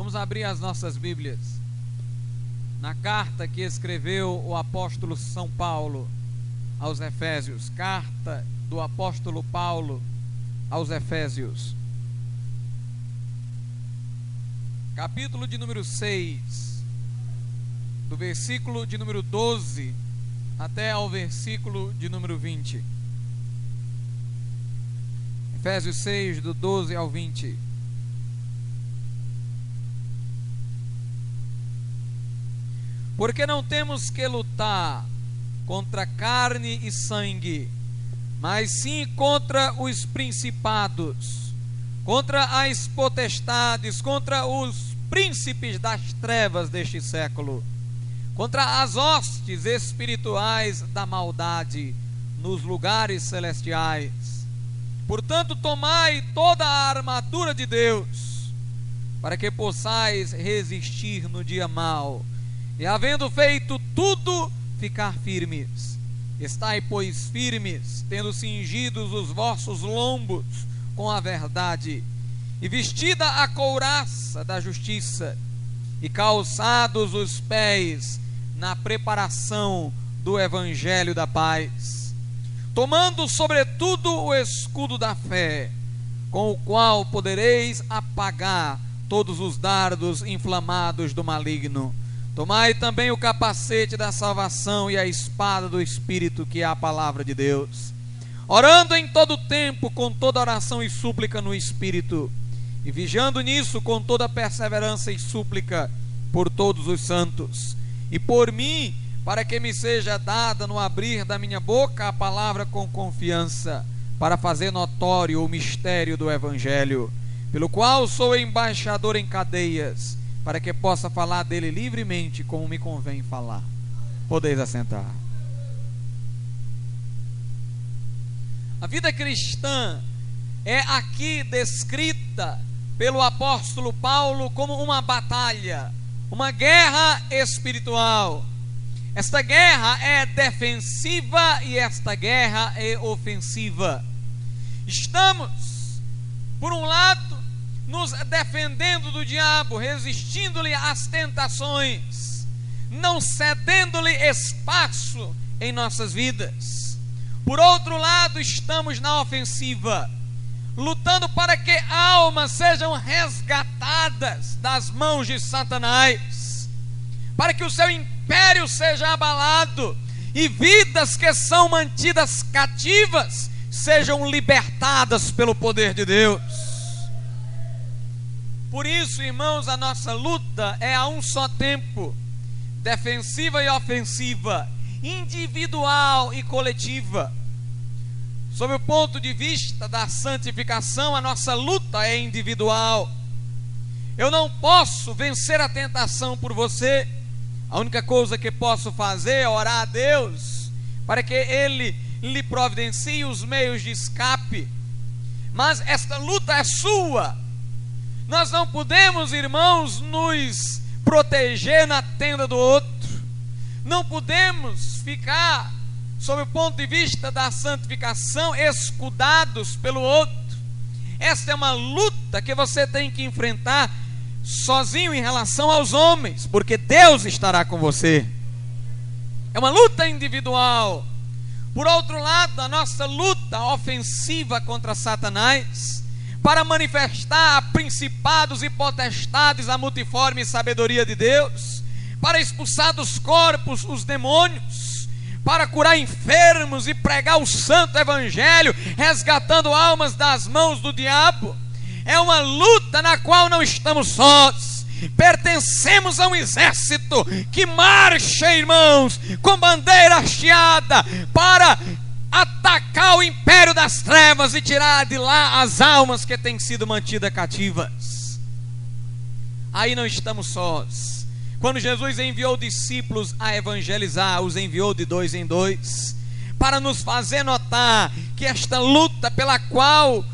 Vamos abrir as nossas Bíblias. Na carta que escreveu o apóstolo São Paulo aos Efésios, carta do apóstolo Paulo aos Efésios. Capítulo de número 6, do versículo de número 12 até ao versículo de número 20. Efésios 6, do 12 ao 20. Porque não temos que lutar contra carne e sangue, mas sim contra os principados, contra as potestades, contra os príncipes das trevas deste século, contra as hostes espirituais da maldade nos lugares celestiais. Portanto, tomai toda a armadura de Deus, para que possais resistir no dia mau e havendo feito tudo, ficar firmes. Estai, pois, firmes, tendo cingidos os vossos lombos com a verdade, e vestida a couraça da justiça, e calçados os pés na preparação do evangelho da paz, tomando sobretudo o escudo da fé, com o qual podereis apagar todos os dardos inflamados do maligno Tomai também o capacete da salvação e a espada do Espírito, que é a palavra de Deus. Orando em todo tempo, com toda oração e súplica no Espírito, e vigiando nisso com toda perseverança e súplica por todos os santos, e por mim, para que me seja dada no abrir da minha boca a palavra com confiança, para fazer notório o mistério do Evangelho, pelo qual sou embaixador em cadeias para que possa falar dele livremente como me convém falar. Podeis assentar. A vida cristã é aqui descrita pelo apóstolo Paulo como uma batalha, uma guerra espiritual. Esta guerra é defensiva e esta guerra é ofensiva. Estamos, por um lado, nos defendendo do diabo, resistindo-lhe às tentações, não cedendo-lhe espaço em nossas vidas. Por outro lado, estamos na ofensiva, lutando para que almas sejam resgatadas das mãos de Satanás, para que o seu império seja abalado e vidas que são mantidas cativas sejam libertadas pelo poder de Deus. Por isso, irmãos, a nossa luta é a um só tempo defensiva e ofensiva, individual e coletiva. Sob o ponto de vista da santificação, a nossa luta é individual. Eu não posso vencer a tentação por você. A única coisa que posso fazer é orar a Deus para que Ele lhe providencie os meios de escape. Mas esta luta é sua. Nós não podemos, irmãos, nos proteger na tenda do outro. Não podemos ficar, sob o ponto de vista da santificação, escudados pelo outro. Esta é uma luta que você tem que enfrentar sozinho em relação aos homens, porque Deus estará com você. É uma luta individual. Por outro lado, a nossa luta ofensiva contra Satanás para manifestar a principados e potestades a multiforme sabedoria de Deus, para expulsar dos corpos os demônios, para curar enfermos e pregar o santo evangelho, resgatando almas das mãos do diabo. É uma luta na qual não estamos sós. Pertencemos a um exército que marcha, irmãos, com bandeira hasteada para atacar o império das trevas e tirar de lá as almas que têm sido mantidas cativas. Aí não estamos sós. Quando Jesus enviou discípulos a evangelizar, os enviou de dois em dois, para nos fazer notar que esta luta pela qual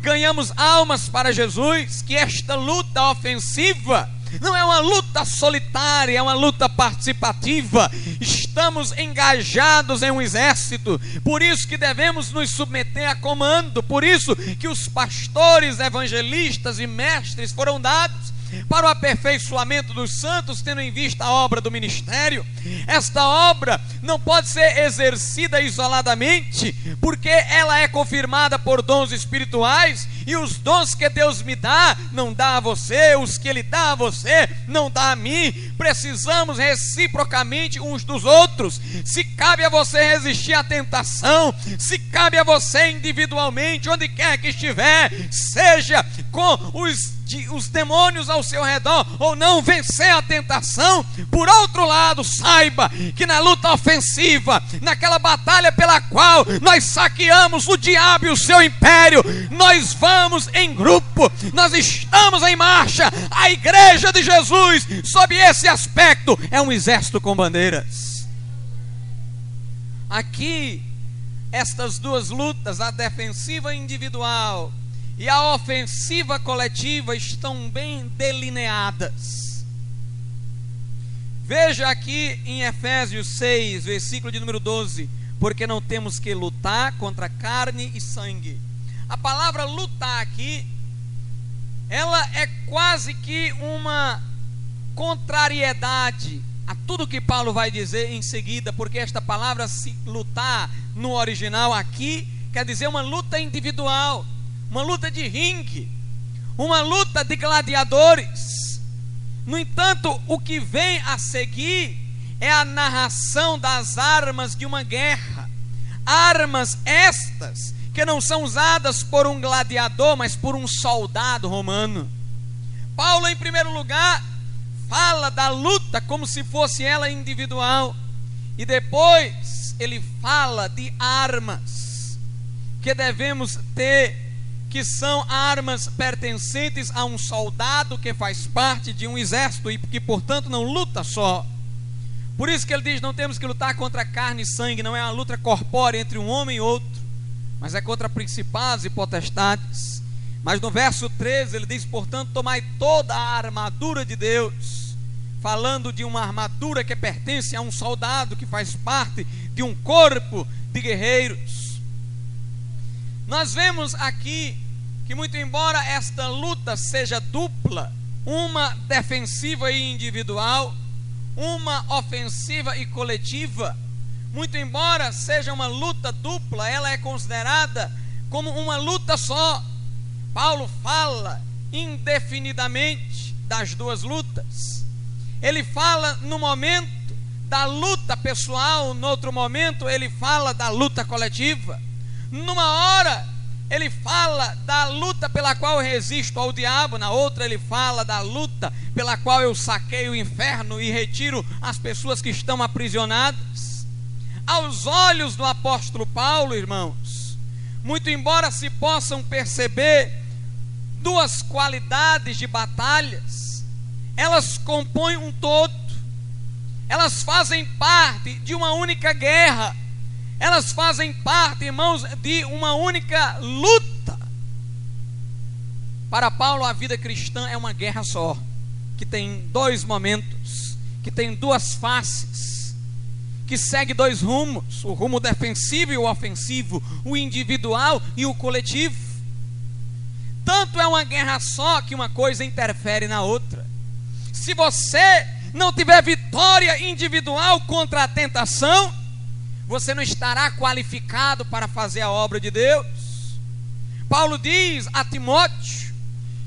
ganhamos almas para Jesus, que esta luta ofensiva não é uma luta solitária, é uma luta participativa. Estamos engajados em um exército, por isso que devemos nos submeter a comando, por isso que os pastores, evangelistas e mestres foram dados para o aperfeiçoamento dos santos, tendo em vista a obra do ministério. Esta obra não pode ser exercida isoladamente, porque ela é confirmada por dons espirituais, e os dons que Deus me dá, não dá a você, os que Ele dá a você, não dá a mim. Precisamos reciprocamente uns dos outros. Se cabe a você resistir à tentação, se cabe a você individualmente, onde quer que estiver, seja com os os demônios ao seu redor ou não vencer a tentação. Por outro lado, saiba que na luta ofensiva, naquela batalha pela qual nós saqueamos o diabo e o seu império, nós vamos em grupo, nós estamos em marcha. A igreja de Jesus, sob esse aspecto, é um exército com bandeiras. Aqui, estas duas lutas, a defensiva individual e a ofensiva coletiva estão bem delineadas. Veja aqui em Efésios 6, versículo de número 12: porque não temos que lutar contra carne e sangue. A palavra lutar aqui, ela é quase que uma contrariedade a tudo que Paulo vai dizer em seguida, porque esta palavra se lutar no original aqui quer dizer uma luta individual uma luta de ringue, uma luta de gladiadores. No entanto, o que vem a seguir é a narração das armas de uma guerra. Armas estas que não são usadas por um gladiador, mas por um soldado romano. Paulo, em primeiro lugar, fala da luta como se fosse ela individual, e depois ele fala de armas que devemos ter que são armas pertencentes a um soldado que faz parte de um exército e que, portanto, não luta só. Por isso que ele diz: não temos que lutar contra carne e sangue, não é uma luta corpórea entre um homem e outro, mas é contra principados e potestades. Mas no verso 13 ele diz: portanto, tomai toda a armadura de Deus, falando de uma armadura que pertence a um soldado que faz parte de um corpo de guerreiros. Nós vemos aqui que, muito embora esta luta seja dupla, uma defensiva e individual, uma ofensiva e coletiva, muito embora seja uma luta dupla, ela é considerada como uma luta só. Paulo fala indefinidamente das duas lutas. Ele fala no momento da luta pessoal, no outro momento ele fala da luta coletiva. Numa hora ele fala da luta pela qual eu resisto ao diabo, na outra ele fala da luta pela qual eu saqueio o inferno e retiro as pessoas que estão aprisionadas. Aos olhos do apóstolo Paulo, irmãos, muito embora se possam perceber duas qualidades de batalhas, elas compõem um todo, elas fazem parte de uma única guerra elas fazem parte, irmãos, de uma única luta. Para Paulo, a vida cristã é uma guerra só, que tem dois momentos, que tem duas faces, que segue dois rumos: o rumo defensivo e o ofensivo, o individual e o coletivo. Tanto é uma guerra só que uma coisa interfere na outra. Se você não tiver vitória individual contra a tentação, você não estará qualificado para fazer a obra de Deus. Paulo diz a Timóteo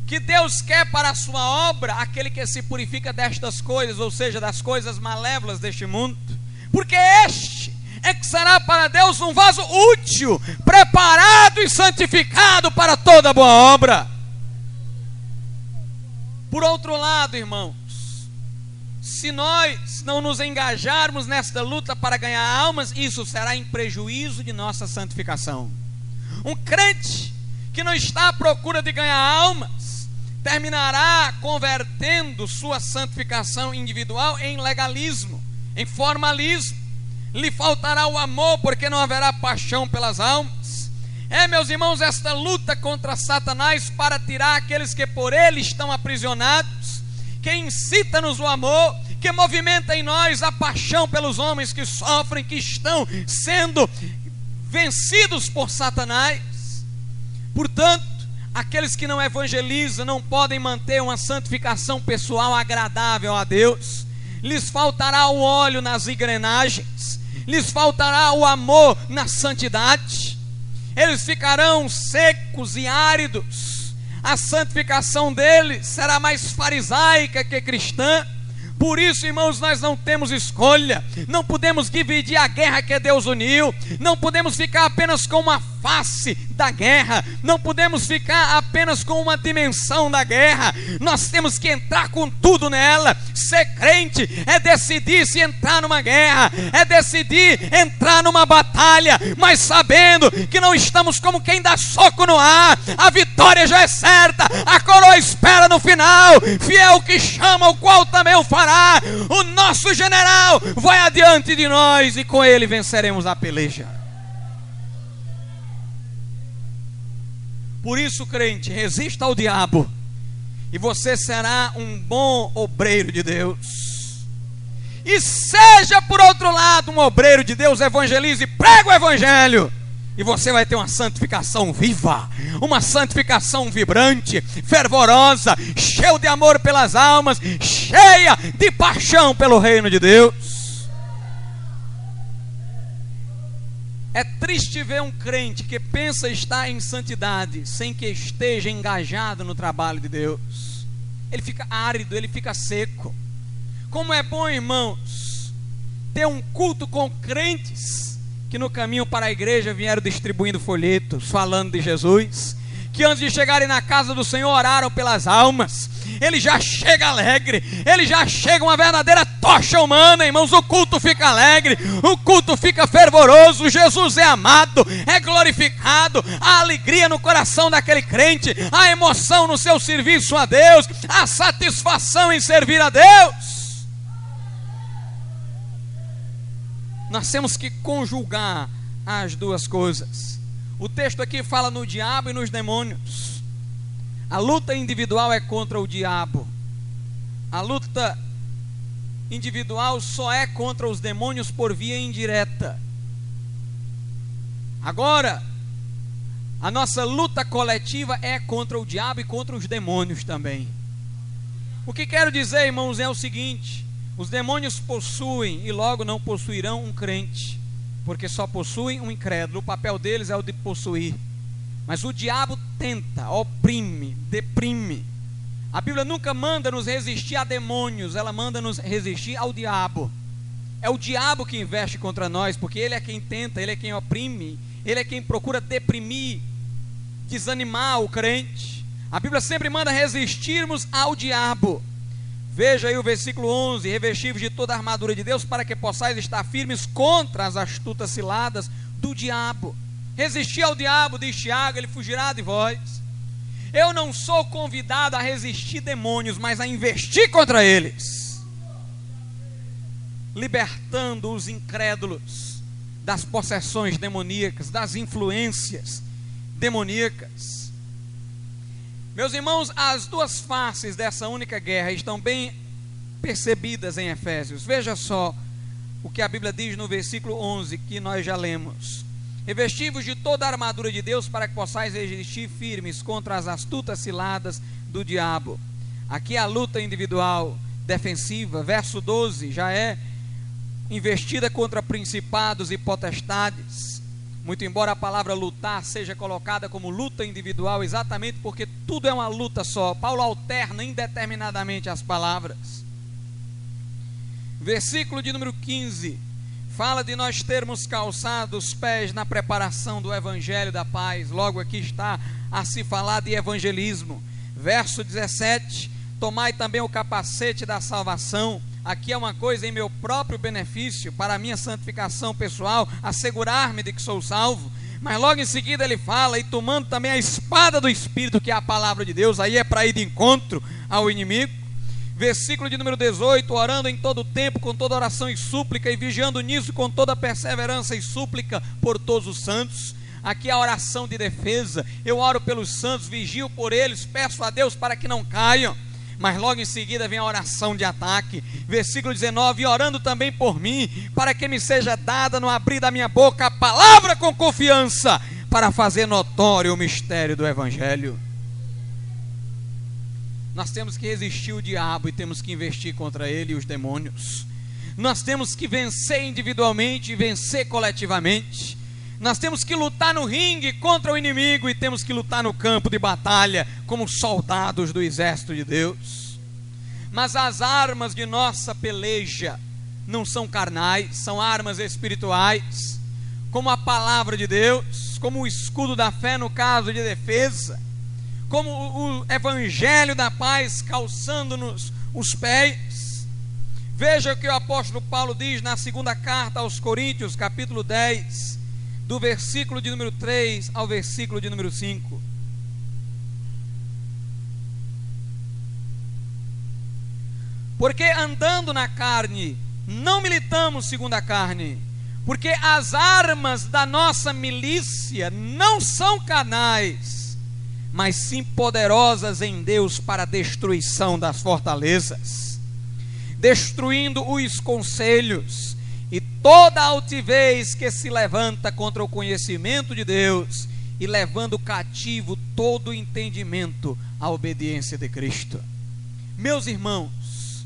que Deus quer para a sua obra aquele que se purifica destas coisas, ou seja, das coisas malévolas deste mundo, porque este é que será para Deus um vaso útil, preparado e santificado para toda boa obra. Por outro lado, irmão, se nós não nos engajarmos nesta luta para ganhar almas, isso será em prejuízo de nossa santificação. Um crente que não está à procura de ganhar almas, terminará convertendo sua santificação individual em legalismo, em formalismo. Lhe faltará o amor, porque não haverá paixão pelas almas. É, meus irmãos, esta luta contra Satanás para tirar aqueles que por ele estão aprisionados que incita-nos o amor, que movimenta em nós a paixão pelos homens que sofrem, que estão sendo vencidos por Satanás. Portanto, aqueles que não evangelizam não podem manter uma santificação pessoal agradável a Deus. Lhes faltará o óleo nas engrenagens, lhes faltará o amor na santidade. Eles ficarão secos e áridos. A santificação deles será mais farisaica que cristã por isso, irmãos, nós não temos escolha, não podemos dividir a guerra que Deus uniu, não podemos ficar apenas com uma face da guerra, não podemos ficar apenas com uma dimensão da guerra, nós temos que entrar com tudo nela. Ser crente é decidir se entrar numa guerra, é decidir entrar numa batalha, mas sabendo que não estamos como quem dá soco no ar, a vitória já é certa, a coroa espera no final, fiel que chama, o qual também o fará. O nosso general vai adiante de nós e com ele venceremos a peleja. Por isso, crente, resista ao diabo, e você será um bom obreiro de Deus. E seja, por outro lado, um obreiro de Deus, evangelize, prega o evangelho. E você vai ter uma santificação viva, uma santificação vibrante, fervorosa, cheia de amor pelas almas, cheia de paixão pelo reino de Deus. É triste ver um crente que pensa estar em santidade sem que esteja engajado no trabalho de Deus. Ele fica árido, ele fica seco. Como é bom, irmãos, ter um culto com crentes que no caminho para a igreja vieram distribuindo folhetos, falando de Jesus, que antes de chegarem na casa do Senhor oraram pelas almas. Ele já chega alegre, ele já chega uma verdadeira tocha humana, irmãos. O culto fica alegre, o culto fica fervoroso. Jesus é amado, é glorificado. A alegria no coração daquele crente, a emoção no seu serviço a Deus, a satisfação em servir a Deus. Nós temos que conjugar as duas coisas. O texto aqui fala no diabo e nos demônios. A luta individual é contra o diabo. A luta individual só é contra os demônios por via indireta. Agora, a nossa luta coletiva é contra o diabo e contra os demônios também. O que quero dizer, irmãos, é o seguinte: os demônios possuem e logo não possuirão um crente porque só possuem um incrédulo. O papel deles é o de possuir. Mas o diabo tenta, oprime, deprime. A Bíblia nunca manda nos resistir a demônios, ela manda nos resistir ao diabo. É o diabo que investe contra nós, porque ele é quem tenta, ele é quem oprime, ele é quem procura deprimir, desanimar o crente. A Bíblia sempre manda resistirmos ao diabo. Veja aí o versículo 11: Revestivos de toda a armadura de Deus, para que possais estar firmes contra as astutas ciladas do diabo. Resistir ao diabo, diz Tiago, ele fugirá de vós. Eu não sou convidado a resistir demônios, mas a investir contra eles, libertando os incrédulos das possessões demoníacas, das influências demoníacas. Meus irmãos, as duas faces dessa única guerra estão bem percebidas em Efésios. Veja só o que a Bíblia diz no versículo 11 que nós já lemos. Revestivos de toda a armadura de Deus para que possais resistir firmes contra as astutas ciladas do diabo. Aqui a luta individual defensiva, verso 12, já é investida contra principados e potestades muito embora a palavra lutar seja colocada como luta individual, exatamente porque tudo é uma luta só. Paulo alterna indeterminadamente as palavras. Versículo de número 15 fala de nós termos calçado os pés na preparação do evangelho da paz. Logo aqui está a se falar de evangelismo. Verso 17: Tomai também o capacete da salvação aqui é uma coisa em meu próprio benefício, para a minha santificação pessoal, assegurar-me de que sou salvo. Mas logo em seguida ele fala, e tomando também a espada do Espírito, que é a palavra de Deus, aí é para ir de encontro ao inimigo. Versículo de número 18: orando em todo tempo, com toda oração e súplica, e vigiando nisso com toda perseverança e súplica por todos os santos. Aqui é a oração de defesa. Eu oro pelos santos, vigio por eles, peço a Deus para que não caiam Mas logo em seguida vem a oração de ataque. Versículo 19: E orando também por mim, para que me seja dada no abrir da minha boca a palavra com confiança, para fazer notório o mistério do Evangelho. Nós temos que resistir o diabo e temos que investir contra ele e os demônios. Nós temos que vencer individualmente e vencer coletivamente. Nós temos que lutar no ringue contra o inimigo e temos que lutar no campo de batalha como soldados do exército de Deus. Mas as armas de nossa peleja não são carnais, são armas espirituais, como a palavra de Deus, como o escudo da fé no caso de defesa como o evangelho da paz calçando-nos os pés. Veja o que o apóstolo Paulo diz na segunda carta aos Coríntios, capítulo 10, do versículo de número 3 ao versículo de número 5. Porque andando na carne, não militamos segundo a carne, porque as armas da nossa milícia não são canais mas sim poderosas em Deus para a destruição das fortalezas, destruindo os conselhos toda altivez que se levanta contra o conhecimento de Deus e levando cativo todo o entendimento à obediência de Cristo. Meus irmãos,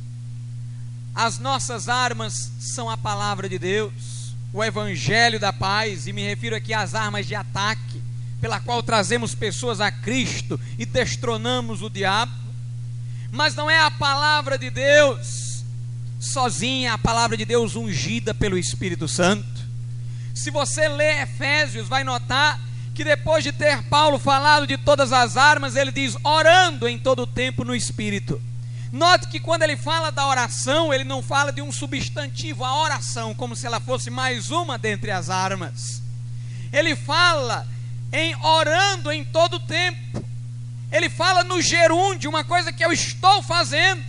as nossas armas são a palavra de Deus, o evangelho da paz, e me refiro aqui às armas de ataque pela qual trazemos pessoas a Cristo e destronamos o diabo, mas não é a palavra de Deus sozinha, a palavra de Deus ungida pelo Espírito Santo. Se você lê Efésios, vai notar que depois de ter Paulo falado de todas as armas, ele diz orando em todo o tempo no Espírito. Note que quando ele fala da oração, ele não fala de um substantivo, a oração, como se ela fosse mais uma dentre as armas. Ele fala em orando em todo o tempo. Ele fala no gerúndio, uma coisa que eu estou fazendo.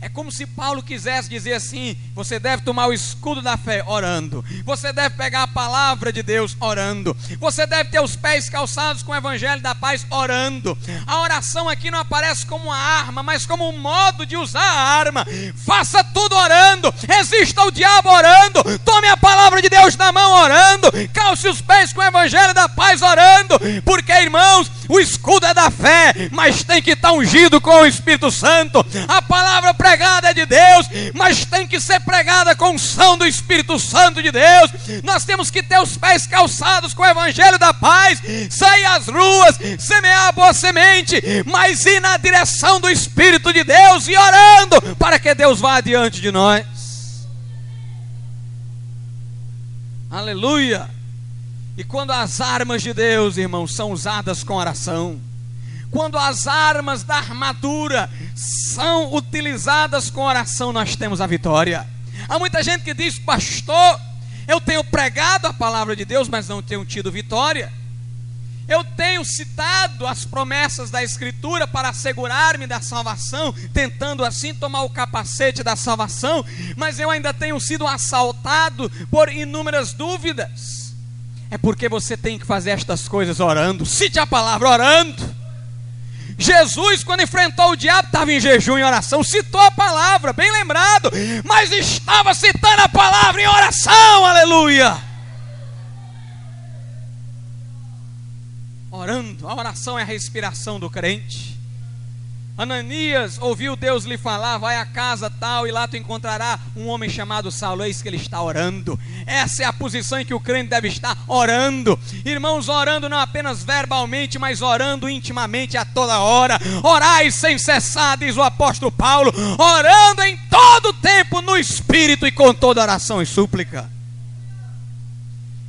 É como se Paulo quisesse dizer assim: você deve tomar o escudo da fé orando, você deve pegar a palavra de Deus orando, você deve ter os pés calçados com o evangelho da paz orando. A oração aqui não aparece como uma arma, mas como um modo de usar a arma. Faça tudo orando, resista ao diabo orando, tome a palavra de Deus na mão orando, calce os pés com o evangelho da paz orando, porque irmãos, o escudo é da fé, mas tem que estar ungido com o Espírito Santo. A palavra pregada é de Deus, mas tem que ser pregada com unção do Espírito Santo de Deus. Nós temos que ter os pés calçados com o Evangelho da paz, sair às ruas, semear a boa semente, mas ir na direção do Espírito de Deus e orando para que Deus vá adiante de nós. Aleluia. E quando as armas de Deus, irmãos, são usadas com oração, quando as armas da armadura são utilizadas com oração, nós temos a vitória. Há muita gente que diz, pastor, eu tenho pregado a palavra de Deus, mas não tenho tido vitória. Eu tenho citado as promessas da Escritura para assegurar-me da salvação, tentando assim tomar o capacete da salvação, mas eu ainda tenho sido assaltado por inúmeras dúvidas. É porque você tem que fazer estas coisas orando. Cite a palavra orando. Jesus, quando enfrentou o diabo, estava em jejum e oração, citou a palavra, bem lembrado, mas estava citando a palavra em oração, aleluia. Orando, a oração é a respiração do crente. Ananias ouviu Deus lhe falar: vai à casa tal e lá tu encontrará um homem chamado Saulo. Eis que ele está orando. Essa é a posição em que o crente deve estar orando. Irmãos, orando não apenas verbalmente, mas orando intimamente a toda hora. Orai sem cessar, diz o apóstolo Paulo, orando em todo tempo no espírito e com toda oração e súplica.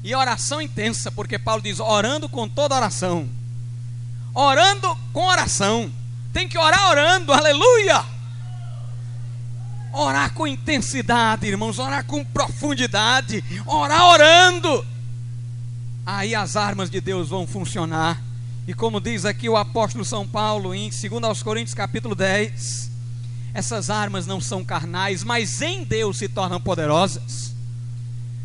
E oração intensa, porque Paulo diz: orando com toda oração. Orando com oração tem que orar orando, aleluia. Orar com intensidade, irmãos, orar com profundidade, orar orando. Aí as armas de Deus vão funcionar. E como diz aqui o apóstolo São Paulo em 2 Coríntios capítulo 10, essas armas não são carnais, mas em Deus se tornam poderosas.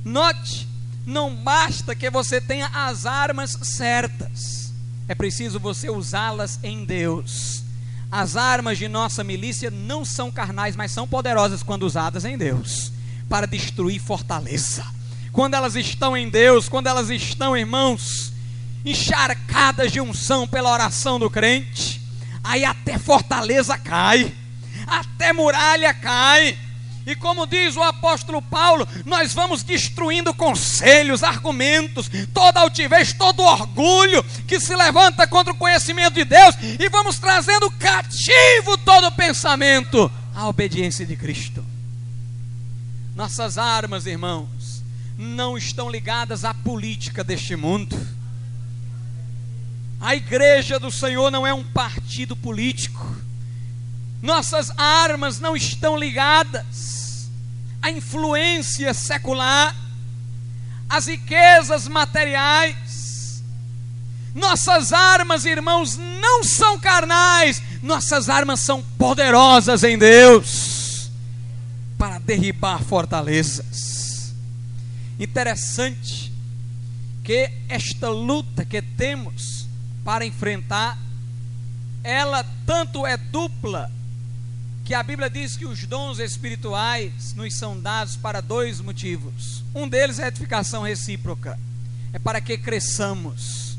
Note, não basta que você tenha as armas certas, é preciso você usá-las em Deus as armas de nossa milícia não são carnais, mas são poderosas quando usadas em Deus para destruir fortaleza. Quando elas estão em Deus, quando elas estão, irmãos, encharcadas de unção pela oração do crente, aí até fortaleza cai, até muralha cai. E como diz o apóstolo Paulo, nós vamos destruindo conselhos, argumentos, toda altivez, todo orgulho que se levanta contra o conhecimento de Deus e vamos trazendo cativo todo pensamento à obediência de Cristo. Nossas armas, irmãos, não estão ligadas à política deste mundo. A igreja do Senhor não é um partido político. Nossas armas não estão ligadas à influência secular, às riquezas materiais. Nossas armas, irmãos, não são carnais, nossas armas são poderosas em Deus para derribar fortalezas. Interessante que esta luta que temos para enfrentar, ela tanto é dupla que a Bíblia diz que os dons espirituais nos são dados para dois motivos. Um deles é a edificação recíproca, é para que cresçamos,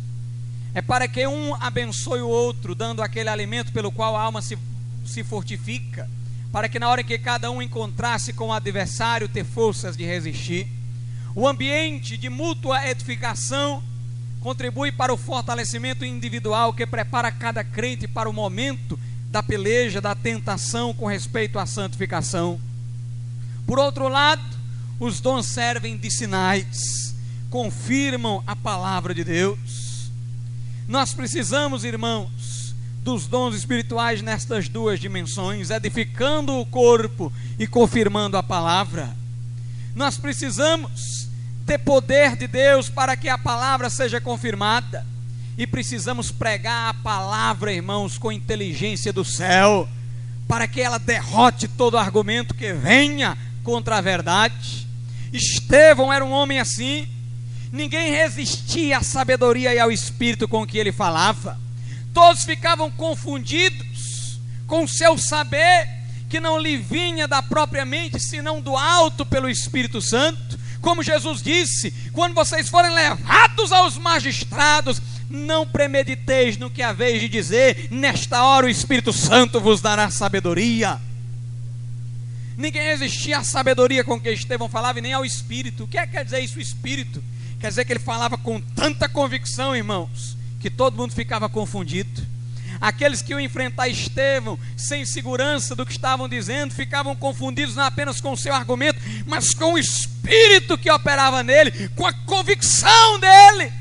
é para que um abençoe o outro, dando aquele alimento pelo qual a alma se, se fortifica, para que na hora que cada um encontrasse com o adversário, ter forças de resistir. O ambiente de mútua edificação contribui para o fortalecimento individual que prepara cada crente para o momento da peleja, da tentação com respeito à santificação. Por outro lado, os dons servem de sinais, confirmam a palavra de Deus. Nós precisamos, irmãos, dos dons espirituais nestas duas dimensões, edificando o corpo e confirmando a palavra. Nós precisamos ter poder de Deus para que a palavra seja confirmada e precisamos pregar a palavra, irmãos, com inteligência do céu, para que ela derrote todo argumento que venha contra a verdade. Estevão era um homem assim, ninguém resistia à sabedoria e ao espírito com que ele falava, todos ficavam confundidos com o seu saber, que não lhe vinha da própria mente, senão do alto pelo Espírito Santo. Como Jesus disse: quando vocês forem levados aos magistrados, não premediteis no que haveis de dizer, nesta hora o Espírito Santo vos dará sabedoria. Ninguém resistia à sabedoria com que Estevão falava e nem ao Espírito. O que é que quer dizer isso, Espírito? Quer dizer que ele falava com tanta convicção, irmãos, que todo mundo ficava confundido. Aqueles que iam enfrentar Estevão sem segurança do que estavam dizendo, ficavam confundidos não apenas com o seu argumento, mas com o espírito que operava nele, com a convicção dele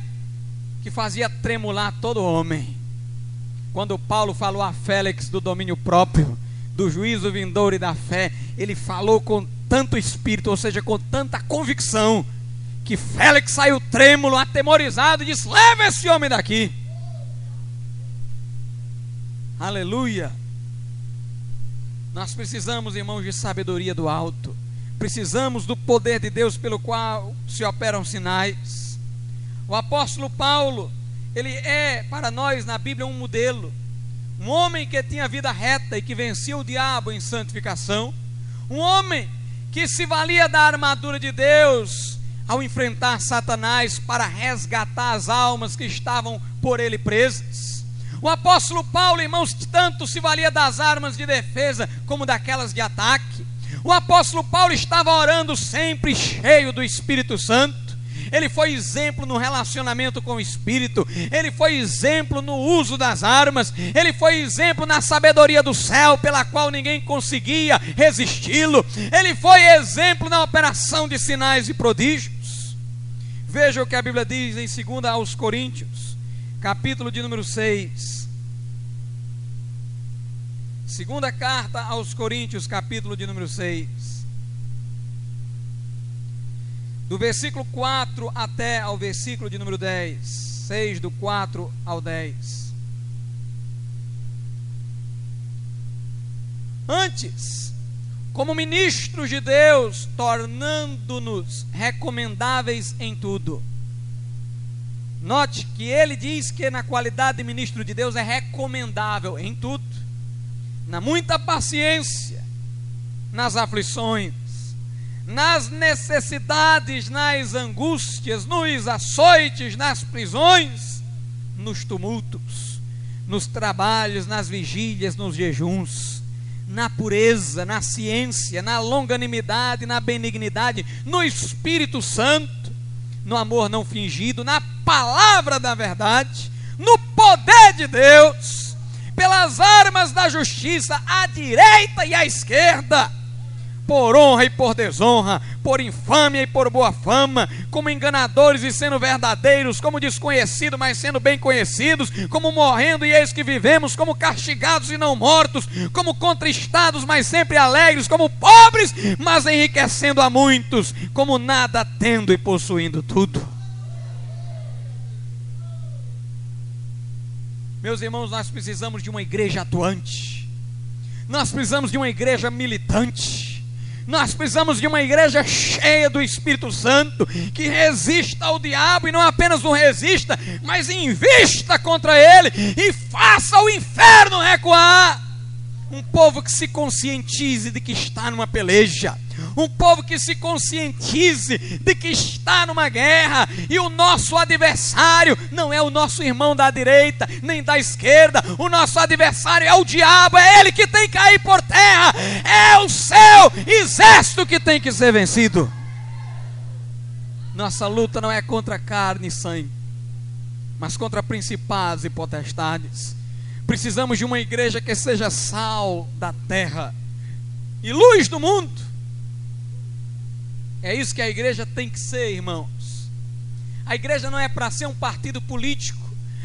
que fazia tremular todo homem. Quando Paulo falou a Félix do domínio próprio, do juízo vindouro e da fé, ele falou com tanto espírito, ou seja, com tanta convicção, que Félix saiu trêmulo, atemorizado e disse: Leva esse homem daqui. Aleluia. Nós precisamos, irmãos, de sabedoria do alto. Precisamos do poder de Deus pelo qual se operam sinais. O apóstolo Paulo, ele é para nós na Bíblia um modelo. Um homem que tinha vida reta e que vencia o diabo em santificação. Um homem que se valia da armadura de Deus ao enfrentar Satanás para resgatar as almas que estavam por ele presas. O apóstolo Paulo, irmãos, tanto se valia das armas de defesa como daquelas de ataque. O apóstolo Paulo estava orando sempre cheio do Espírito Santo. Ele foi exemplo no relacionamento com o Espírito, ele foi exemplo no uso das armas, ele foi exemplo na sabedoria do céu, pela qual ninguém conseguia resisti-lo, ele foi exemplo na operação de sinais e prodígios. Veja o que a Bíblia diz em 2 aos Coríntios, capítulo de número 6. Segunda carta aos Coríntios, capítulo de número 6. do versículo 4 até ao versículo de número 10. 6 do 4 ao 10. Antes, como ministros de Deus, tornando-nos recomendáveis em tudo. Note que ele diz que na qualidade de ministro de Deus é recomendável em tudo. na muita paciência, nas aflições, nas necessidades, nas angústias, nos açoites, nas prisões, nos tumultos, nos trabalhos, nas vigílias, nos jejuns, na pureza, na ciência, na longanimidade, na benignidade, no Espírito Santo, no amor não fingido, na palavra da verdade, no poder de Deus, pelas armas da justiça, à direita e à esquerda por honra e por desonra, por infâmia e por boa fama, como enganadores e sendo verdadeiros, como desconhecidos, mas sendo bem conhecidos, como morrendo e eis que vivemos, como castigados e não mortos, como contristados, mas sempre alegres, como pobres, mas enriquecendo a muitos, como nada tendo e possuindo tudo. Meus irmãos, nós precisamos de uma igreja atuante. Nós precisamos de uma igreja militante nós precisamos de uma igreja cheia do Espírito Santo, que resista ao diabo e não apenas não resista, mas invista contra ele e faça o inferno recuar. Um povo que se conscientize de que está numa peleja, um povo que se conscientize de que está numa guerra e o nosso adversário não é o nosso irmão da direita nem da esquerda, o nosso adversário é o diabo, é ele que tem que cair por terra, é o seu exército que tem que ser vencido. Nossa luta não é contra carne e sangue, mas contra principados e potestades. Precisamos de uma igreja que seja sal da terra e luz do mundo é isso que a igreja tem que ser, irmãos. A igreja não é para ser um partido político.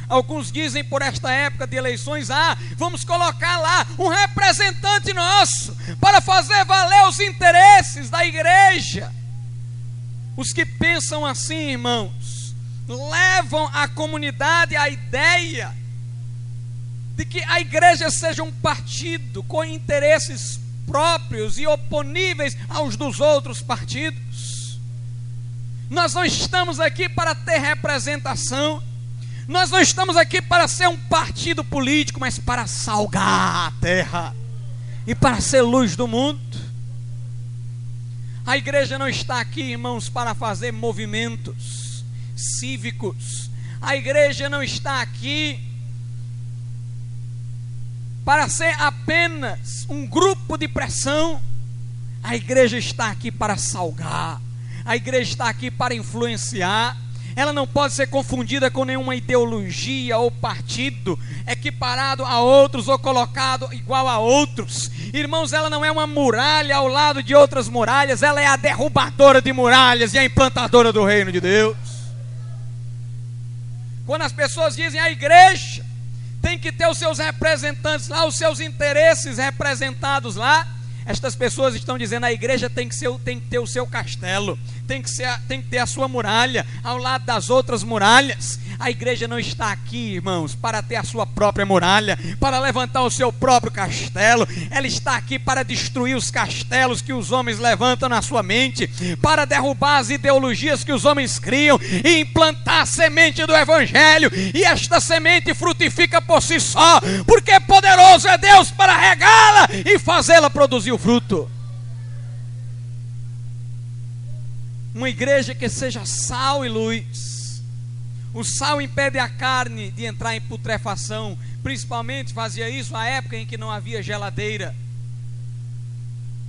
Alguns dizem por esta época de eleições: ah, vamos colocar lá um representante nosso para fazer valer os interesses da igreja. Os que pensam assim, irmãos, levam a comunidade à ideia de que a igreja seja um partido com interesses próprios e oponíveis aos dos outros partidos. Nós não estamos aqui para ter representação. Nós não estamos aqui para ser um partido político, mas para salgar a terra e para ser luz do mundo. A igreja não está aqui, irmãos, para fazer movimentos cívicos. A igreja não está aqui para ser apenas um grupo de pressão. A igreja está aqui para salgar a igreja está aqui para influenciar. Ela não pode ser confundida com nenhuma ideologia ou partido equiparado a outros ou colocado igual a outros. Irmãos, ela não é uma muralha ao lado de outras muralhas, ela é a derrubadora de muralhas e a implantadora do reino de Deus. Quando as pessoas dizem a igreja tem que ter os seus representantes lá, os seus interesses representados lá, estas pessoas estão dizendo a igreja tem que, ser, tem que ter o seu castelo, tem que, ser, tem que ter a sua muralha ao lado das outras muralhas. A igreja não está aqui, irmãos, para ter a sua própria muralha, para levantar o seu próprio castelo. Ela está aqui para destruir os castelos que os homens levantam na sua mente, para derrubar as ideologias que os homens criam e implantar a semente do evangelho. E esta semente frutifica por si só, porque poderoso é Deus para regá-la e fazê-la produzir o fruto. uma igreja que seja sal e luz. O sal impede a carne de entrar em putrefação, principalmente fazia isso na época em que não havia geladeira.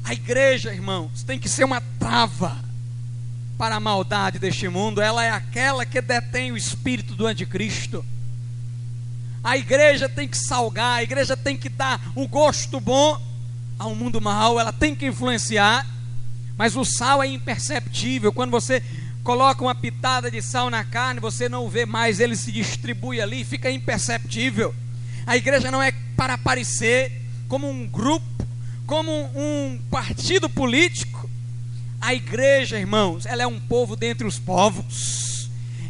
A igreja, irmãos, tem que ser uma trava para a maldade deste mundo, ela é aquela que detém o espírito do anticristo. A igreja tem que salgar, a igreja tem que dar o gosto bom ao mundo mal, ela tem que influenciar. Mas o sal é imperceptível. Quando você coloca uma pitada de sal na carne, você não vê mais, ele se distribui ali, fica imperceptível. A igreja não é para aparecer como um grupo, como um partido político. A igreja, irmãos, ela é um povo dentre os povos.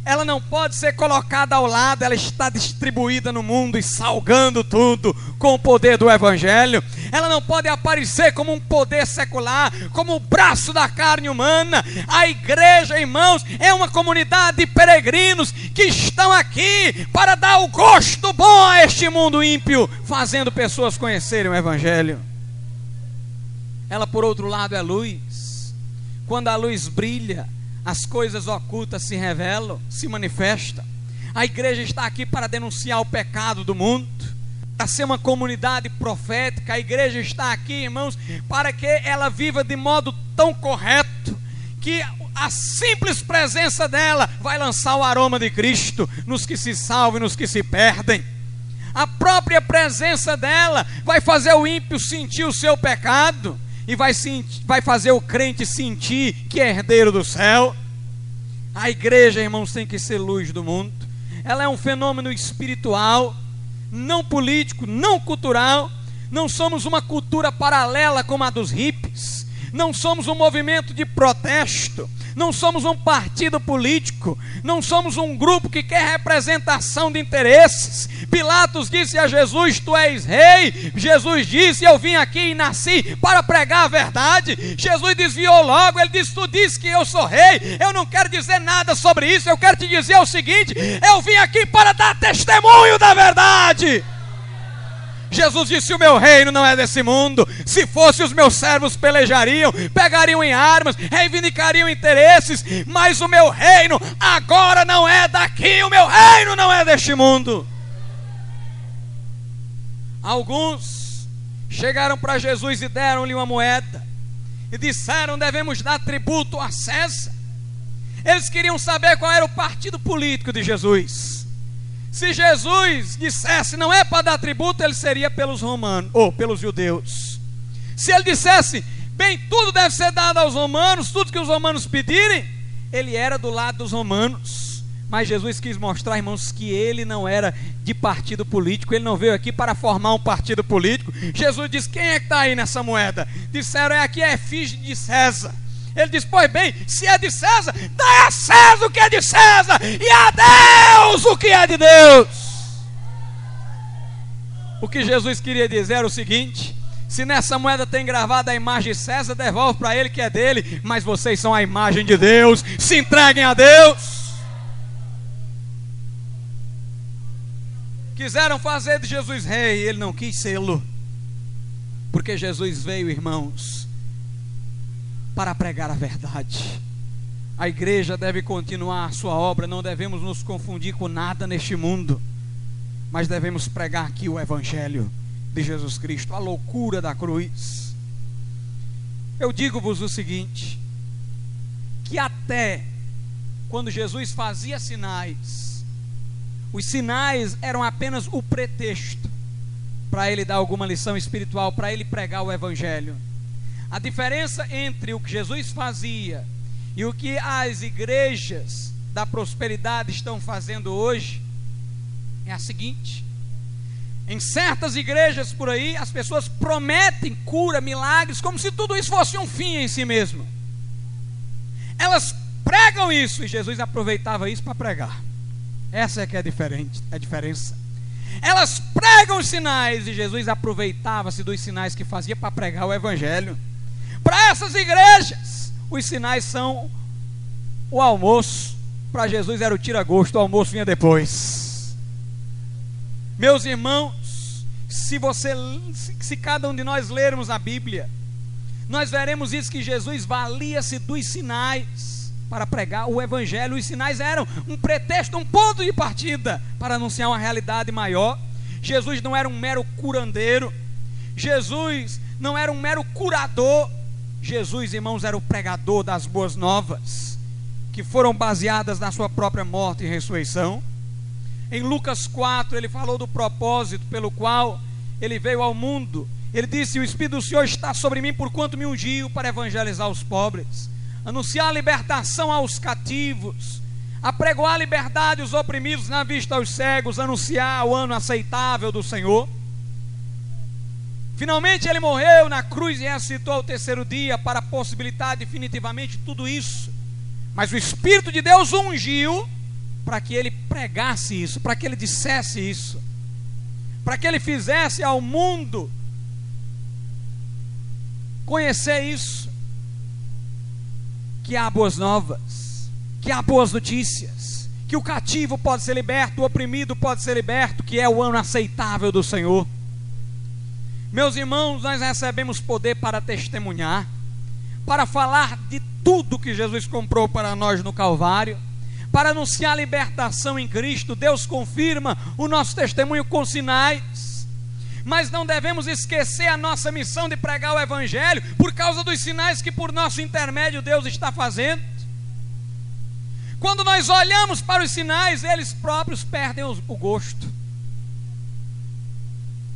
Ela não pode ser colocada ao lado, ela está distribuída no mundo e salgando tudo com o poder do Evangelho. Ela não pode aparecer como um poder secular, como o braço da carne humana. A igreja, irmãos, é uma comunidade de peregrinos que estão aqui para dar o gosto bom a este mundo ímpio, fazendo pessoas conhecerem o Evangelho. Ela, por outro lado, é luz. Quando a luz brilha, as coisas ocultas se revelam, se manifestam. A igreja está aqui para denunciar o pecado do mundo, para ser uma comunidade profética. A igreja está aqui, irmãos, para que ela viva de modo tão correto que a simples presença dela vai lançar o aroma de Cristo nos que se salvam e nos que se perdem. A própria presença dela vai fazer o ímpio sentir o seu pecado e vai, sentir, vai fazer o crente sentir que é herdeiro do céu. A igreja, irmãos, tem que ser luz do mundo. Ela é um fenômeno espiritual, não político, não cultural. Não somos uma cultura paralela como a dos hippies. Não somos um movimento de protesto não somos um partido político, não somos um grupo que quer representação de interesses. Pilatos disse a Jesus: Tu és rei. Jesus disse: Eu vim aqui e nasci para pregar a verdade. Jesus desviou logo, ele disse: Tu disse que eu sou rei. Eu não quero dizer nada sobre isso, eu quero te dizer o seguinte: Eu vim aqui para dar testemunho da verdade. Jesus disse: O meu reino não é desse mundo. Se fosse, os meus servos pelejariam, pegariam em armas, reivindicariam interesses. Mas o meu reino agora não é daqui. O meu reino não é deste mundo. Alguns chegaram para Jesus e deram-lhe uma moeda e disseram: Devemos dar tributo a César. Eles queriam saber qual era o partido político de Jesus. Se Jesus dissesse não é para dar tributo, ele seria pelos romanos ou pelos judeus. Se ele dissesse, bem, tudo deve ser dado aos romanos, tudo que os romanos pedirem, ele era do lado dos romanos. Mas Jesus quis mostrar, irmãos, que ele não era de partido político, ele não veio aqui para formar um partido político. Jesus disse: Quem é que está aí nessa moeda? Disseram: É aqui, é efígie de César. Ele diz: Pois bem, se é de César, dá a César o que é de César, e a Deus o que é de Deus. O que Jesus queria dizer era o seguinte: se nessa moeda tem gravada a imagem de César, devolve para ele que é dele, mas vocês são a imagem de Deus, se entreguem a Deus. Quiseram fazer de Jesus rei, ele não quis sê-lo, porque Jesus veio, irmãos, para pregar a verdade. A igreja deve continuar a sua obra, não devemos nos confundir com nada neste mundo, mas devemos pregar aqui o Evangelho de Jesus Cristo, a loucura da cruz. Eu digo-vos o seguinte: que até quando Jesus fazia sinais, os sinais eram apenas o pretexto para ele dar alguma lição espiritual, para ele pregar o Evangelho. A diferença entre o que Jesus fazia e o que as igrejas da prosperidade estão fazendo hoje é a seguinte: em certas igrejas por aí, as pessoas prometem cura, milagres, como se tudo isso fosse um fim em si mesmo. Elas pregam isso e Jesus aproveitava isso para pregar. Essa é que é diferente, a diferença. Elas pregam os sinais e Jesus aproveitava-se dos sinais que fazia para pregar o evangelho. Para essas igrejas, os sinais são o almoço. Para Jesus era o tira-gosto, o almoço vinha depois. Meus irmãos, se você, se cada um de nós lermos a Bíblia, nós veremos isso que Jesus valia-se dos sinais para pregar o evangelho. Os sinais eram um pretexto, um ponto de partida para anunciar uma realidade maior. Jesus não era um mero curandeiro. Jesus não era um mero curador. Jesus, irmãos, era o pregador das boas novas, que foram baseadas na sua própria morte e ressurreição. Em Lucas 4, ele falou do propósito pelo qual ele veio ao mundo. Ele disse: O Espírito do Senhor está sobre mim, porquanto me ungiu para evangelizar os pobres, anunciar a libertação aos cativos, apregoar a liberdade aos oprimidos na vista aos cegos, anunciar o ano aceitável do Senhor. Finalmente ele morreu na cruz e ressuscitou ao terceiro dia para possibilitar definitivamente tudo isso. Mas o Espírito de Deus ungiu para que ele pregasse isso, para que ele dissesse isso, para que ele fizesse ao mundo conhecer isso, que há boas novas, que há boas notícias, que o cativo pode ser liberto, o oprimido pode ser liberto, que é o ano aceitável do Senhor. Meus irmãos, nós recebemos poder para testemunhar, para falar de tudo que Jesus comprou para nós no Calvário, para anunciar a libertação em Cristo. Deus confirma o nosso testemunho com sinais. Mas não devemos esquecer a nossa missão de pregar o Evangelho por causa dos sinais que, por nosso intermédio, Deus está fazendo. Quando nós olhamos para os sinais, eles próprios perdem o gosto.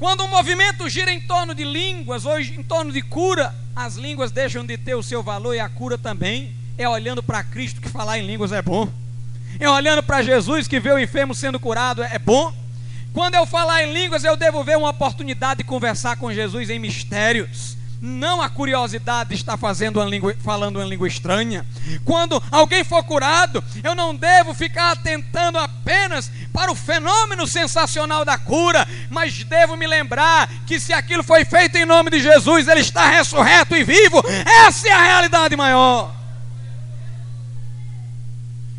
Quando o movimento gira em torno de línguas, ou em torno de cura, as línguas deixam de ter o seu valor e a cura também. É olhando para Cristo que falar em línguas é bom. É olhando para Jesus que vê o enfermo sendo curado é bom. Quando eu falar em línguas, eu devo ver uma oportunidade de conversar com Jesus em mistérios não a curiosidade de estar fazendo uma língua, falando uma língua estranha. Quando alguém for curado, eu não devo ficar atentando apenas para o fenômeno sensacional da cura, mas devo me lembrar que se aquilo foi feito em nome de Jesus, ele está ressurreto e vivo. Essa é a realidade maior.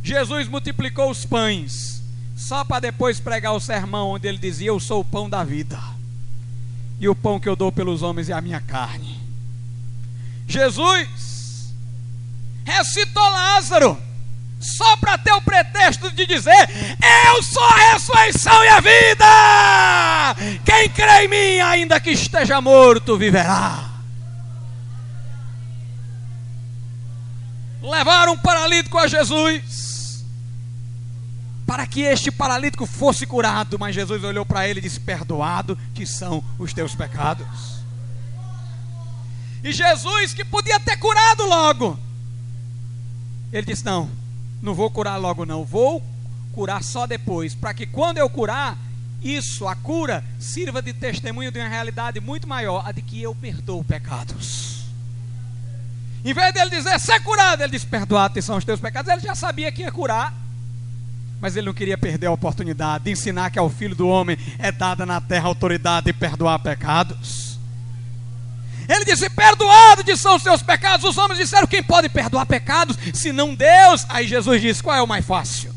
Jesus multiplicou os pães, só para depois pregar o sermão onde ele dizia: Eu sou o pão da vida e o pão que eu dou pelos homens é a minha carne. Jesus ressuscitou Lázaro, só para ter o pretexto de dizer: Eu sou a ressurreição e a vida. Quem crê em mim, ainda que esteja morto, viverá. Levaram um paralítico a Jesus para que este paralítico fosse curado. Mas Jesus olhou para ele e disse: Perdoado que são os teus pecados. E Jesus, que podia ter curado logo, ele disse: Não, não vou curar logo, não, vou curar só depois, para que quando eu curar, isso, a cura, sirva de testemunho de uma realidade muito maior, a de que eu perdoo pecados. Em vez dele dizer ser curado, ele disse: Perdoado são os teus pecados. Ele já sabia que ia curar mas ele não queria perder a oportunidade de ensinar que ao filho do homem é dada na terra a autoridade de perdoar pecados. Ele disse: Perdoado são os seus pecados. Os homens disseram: Quem pode perdoar pecados se não Deus? Aí Jesus disse: Qual é o mais fácil?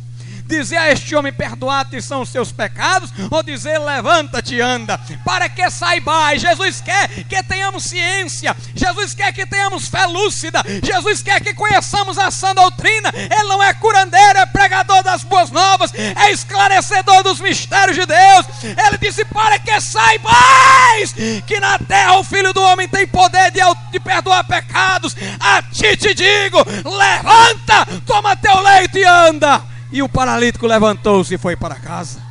Dizer a este homem: perdoados são os seus pecados, ou dizer: levanta-te anda, para que saibais. Jesus quer que tenhamos ciência, Jesus quer que tenhamos fé lúcida, Jesus quer que conheçamos a sã doutrina. Ele não é curandeiro, é pregador das boas novas, é esclarecedor dos mistérios de Deus. Ele disse: para que saibais que na terra o filho do homem tem poder de, de perdoar pecados. A ti te digo: levanta, toma teu leito e anda. E o paralítico levantou-se e foi para casa.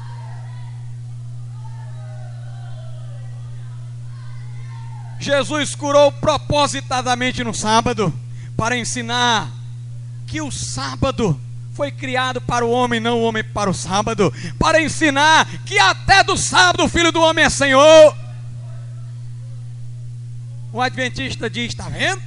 Jesus curou propositadamente no sábado para ensinar que o sábado foi criado para o homem, não o homem para o sábado, para ensinar que até do sábado o filho do homem é Senhor. O adventista diz: está vendo?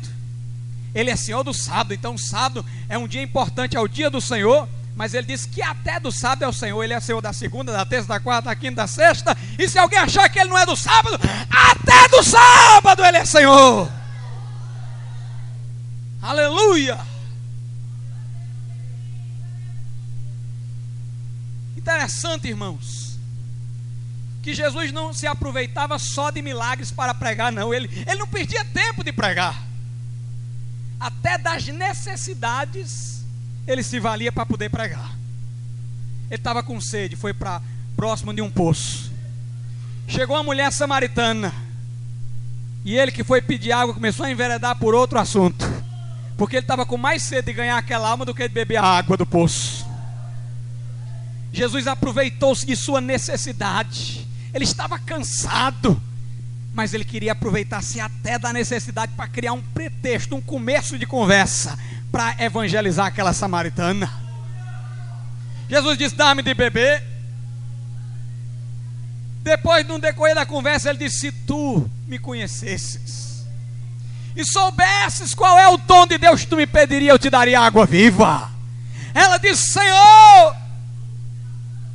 Ele é Senhor do sábado, então o sábado é um dia importante, é o dia do Senhor mas ele diz que até do sábado é o Senhor. Ele é Senhor da segunda, da terça, da quarta, da quinta, da sexta. E se alguém achar que ele não é do sábado, até do sábado ele é Senhor. Aleluia. Interessante, irmãos, que Jesus não se aproveitava só de milagres para pregar, não. Ele, ele não perdia tempo de pregar, até das necessidades ele se valia para poder pregar. Ele estava com sede, foi para próximo de um poço. Chegou uma mulher samaritana. E ele que foi pedir água começou a enveredar por outro assunto. Porque ele estava com mais sede de ganhar aquela alma do que de beber a água do poço. Jesus aproveitou-se de sua necessidade. Ele estava cansado, mas ele queria aproveitar-se até da necessidade para criar um pretexto, um começo de conversa para evangelizar aquela samaritana. Jesus disse: Dá-me de beber. Depois, no decorrer da conversa, ele disse: Se tu me conhecesses e soubesses qual é o tom de Deus que tu me pediria, eu te daria água viva. Ela disse: Senhor,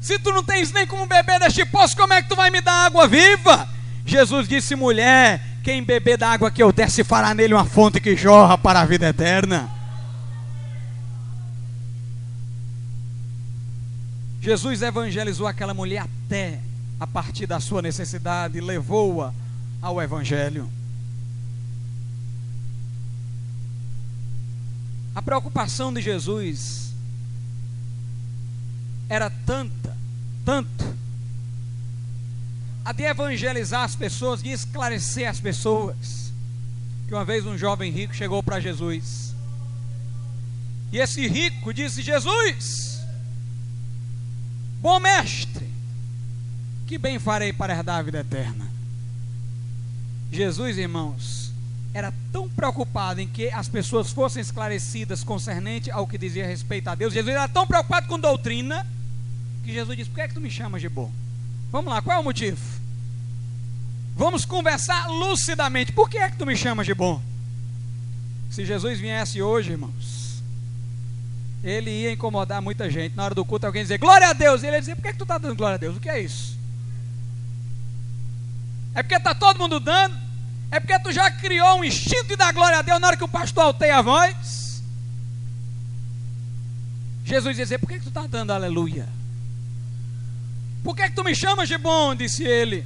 Se tu não tens nem como beber deste poço, como é que tu vai me dar água viva? Jesus disse: mulher, quem beber da água que eu der, se fará nele uma fonte que jorra para a vida eterna. Jesus evangelizou aquela mulher até a partir da sua necessidade, levou-a ao Evangelho. A preocupação de Jesus era tanta, tanto, a de evangelizar as pessoas, de esclarecer as pessoas, que uma vez um jovem rico chegou para Jesus. E esse rico disse: Jesus, bom mestre, que bem farei para herdar a vida eterna? Jesus, irmãos, era tão preocupado em que as pessoas fossem esclarecidas concernente ao que dizia respeito a Deus. Jesus era tão preocupado com doutrina que Jesus disse: Por que é que tu me chamas de bom? Vamos lá, qual é o motivo? Vamos conversar lucidamente. Por que é que tu me chamas de bom? Se Jesus viesse hoje, irmãos, ele ia incomodar muita gente. Na hora do culto, alguém dizer glória a Deus. E ele ia dizer: Por que, é que tu está dando glória a Deus? O que é isso? É porque está todo mundo dando? É porque tu já criou um instinto de dar glória a Deus na hora que o pastor alteia a voz? Jesus ia dizer: Por que, que tu está dando aleluia? Por que, que tu me chamas de bom? Disse ele.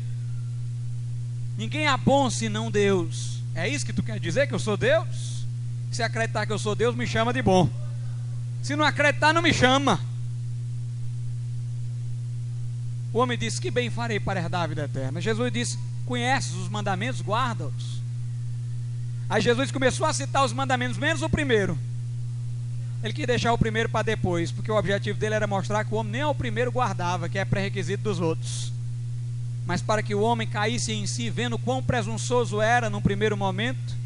Ninguém é bom senão Deus. É isso que tu quer dizer que eu sou Deus? Se acreditar que eu sou Deus, me chama de bom. Se não acreditar, não me chama. O homem disse: Que bem farei para herdar a vida eterna. Jesus disse: conheces os mandamentos, guarda-os. Aí Jesus começou a citar os mandamentos, menos o primeiro. Ele quis deixar o primeiro para depois, porque o objetivo dele era mostrar que o homem nem ao primeiro guardava, que é pré-requisito dos outros. Mas para que o homem caísse em si, vendo quão presunçoso era num primeiro momento,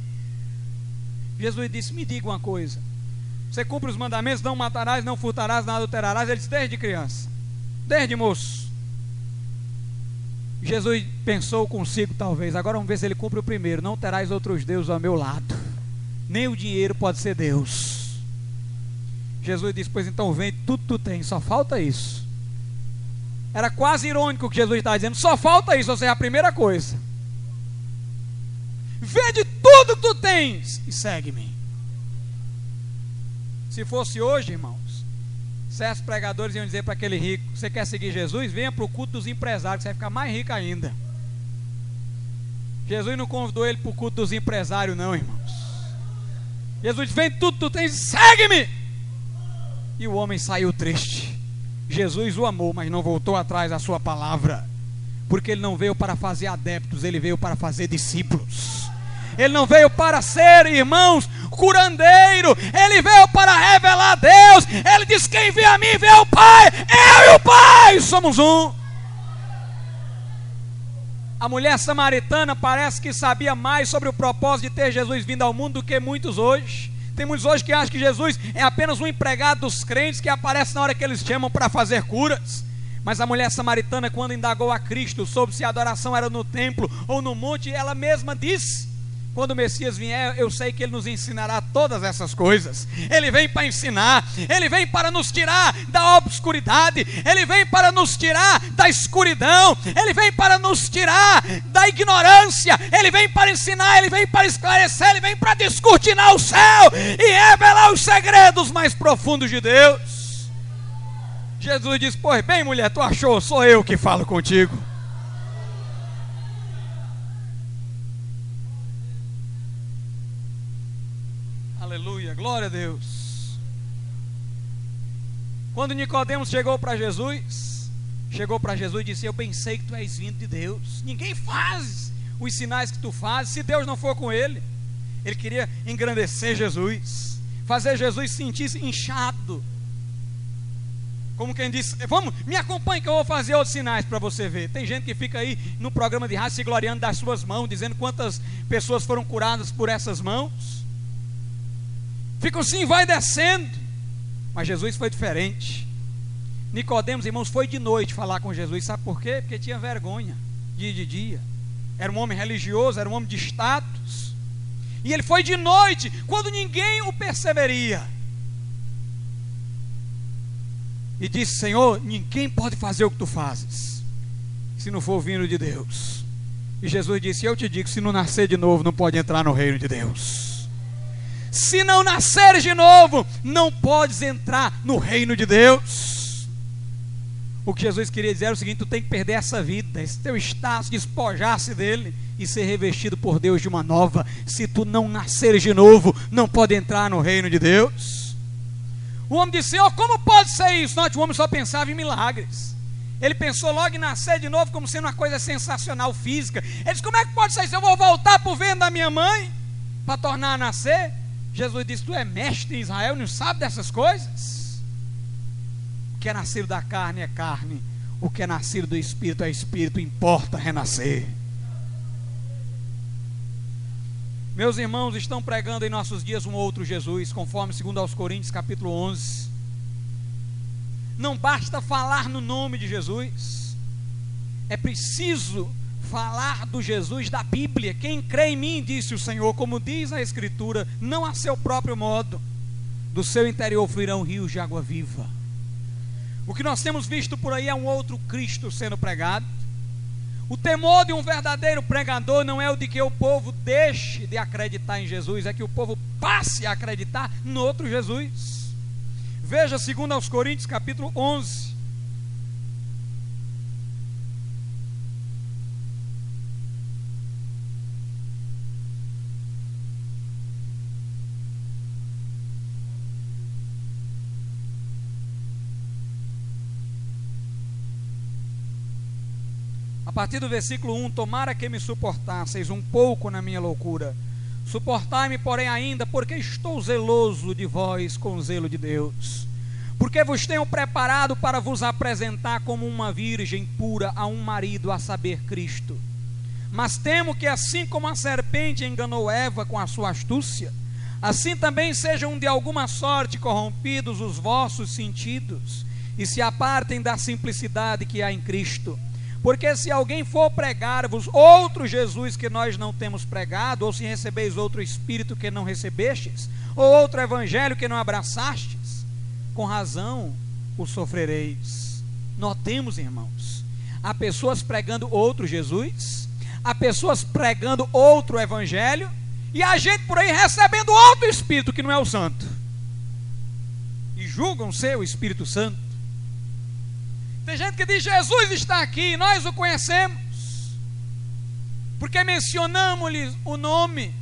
Jesus disse: Me diga uma coisa. Você cumpre os mandamentos, não matarás, não furtarás, não adulterarás. Ele desde criança, desde moço. Jesus pensou consigo, talvez. Agora vamos ver se ele cumpre o primeiro. Não terás outros deuses ao meu lado. Nem o dinheiro pode ser Deus. Jesus disse: Pois então vem, tudo tu tens, só falta isso. Era quase irônico o que Jesus estava dizendo: Só falta isso, ou seja, a primeira coisa. Vende tudo que tu tens e segue-me. Se fosse hoje, irmão, certos pregadores iam dizer para aquele rico: Você quer seguir Jesus? Venha para o culto dos empresários, você vai ficar mais rico ainda. Jesus não convidou ele para o culto dos empresários, não, irmãos. Jesus disse: Vem tudo, tu tens, segue-me. E o homem saiu triste. Jesus o amou, mas não voltou atrás da sua palavra, porque ele não veio para fazer adeptos, ele veio para fazer discípulos. Ele não veio para ser, irmãos, curandeiro, ele veio para revelar Deus. Ele diz: Quem vê a mim vê o Pai, eu e o Pai somos um. A mulher samaritana parece que sabia mais sobre o propósito de ter Jesus vindo ao mundo do que muitos hoje. Tem muitos hoje que acham que Jesus é apenas um empregado dos crentes que aparece na hora que eles chamam para fazer curas. Mas a mulher samaritana, quando indagou a Cristo sobre se a adoração era no templo ou no monte, ela mesma disse: quando o Messias vier, eu sei que ele nos ensinará todas essas coisas. Ele vem para ensinar, ele vem para nos tirar da obscuridade, ele vem para nos tirar da escuridão, ele vem para nos tirar da ignorância, ele vem para ensinar, ele vem para esclarecer, ele vem para descortinar o céu e revelar os segredos mais profundos de Deus. Jesus diz: Pois bem, mulher, tu achou? Sou eu que falo contigo. Aleluia, glória a Deus. Quando Nicodemos chegou para Jesus, chegou para Jesus e disse: Eu pensei que tu és vindo de Deus. Ninguém faz os sinais que tu fazes se Deus não for com ele. Ele queria engrandecer Jesus, fazer Jesus sentir-se inchado. Como quem disse, vamos, me acompanhe que eu vou fazer outros sinais para você ver. Tem gente que fica aí no programa de rádio se gloriando das suas mãos, dizendo quantas pessoas foram curadas por essas mãos. Ficam assim, vai descendo. Mas Jesus foi diferente. Nicodemos, irmãos, foi de noite falar com Jesus. Sabe por quê? Porque tinha vergonha dia de dia. Era um homem religioso, era um homem de status. E ele foi de noite, quando ninguém o perceberia. e disse: Senhor, ninguém pode fazer o que tu fazes, se não for vindo de Deus. E Jesus disse: Eu te digo, se não nascer de novo, não pode entrar no reino de Deus. Se não nasceres de novo, não podes entrar no reino de Deus. O que Jesus queria dizer era o seguinte: tu tem que perder essa vida, esse teu status, despojar-se dele e ser revestido por Deus de uma nova. Se tu não nasceres de novo, não pode entrar no reino de Deus. O homem disse: Senhor, como pode ser isso? Não, o homem só pensava em milagres. Ele pensou logo em nascer de novo como sendo uma coisa sensacional física. Ele disse: Como é que pode ser isso? Eu vou voltar para o ventre da minha mãe para tornar a nascer? Jesus disse: Tu é mestre em Israel, não sabe dessas coisas? O que é nascido da carne é carne, o que é nascido do espírito é espírito, importa renascer. Meus irmãos estão pregando em nossos dias um outro Jesus, conforme 2 aos Coríntios, capítulo 11. Não basta falar no nome de Jesus, é preciso falar do Jesus da Bíblia. Quem crê em mim, disse o Senhor, como diz a Escritura, não a seu próprio modo, do seu interior fluirão rios de água viva. O que nós temos visto por aí é um outro Cristo sendo pregado. O temor de um verdadeiro pregador não é o de que o povo deixe de acreditar em Jesus, é que o povo passe a acreditar no outro Jesus. Veja, segundo aos Coríntios, capítulo 11, A partir do versículo 1: Tomara que me suportasseis um pouco na minha loucura. Suportai-me, porém, ainda, porque estou zeloso de vós com o zelo de Deus. Porque vos tenho preparado para vos apresentar como uma virgem pura a um marido, a saber, Cristo. Mas temo que, assim como a serpente enganou Eva com a sua astúcia, assim também sejam de alguma sorte corrompidos os vossos sentidos e se apartem da simplicidade que há em Cristo. Porque se alguém for pregar-vos outro Jesus que nós não temos pregado, ou se recebeis outro Espírito que não recebestes, ou outro Evangelho que não abraçastes, com razão o sofrereis. Notemos, irmãos, há pessoas pregando outro Jesus, há pessoas pregando outro Evangelho, e há gente por aí recebendo outro Espírito que não é o Santo, e julgam ser o Espírito Santo. Tem gente que diz: Jesus está aqui, nós o conhecemos, porque mencionamos-lhe o nome,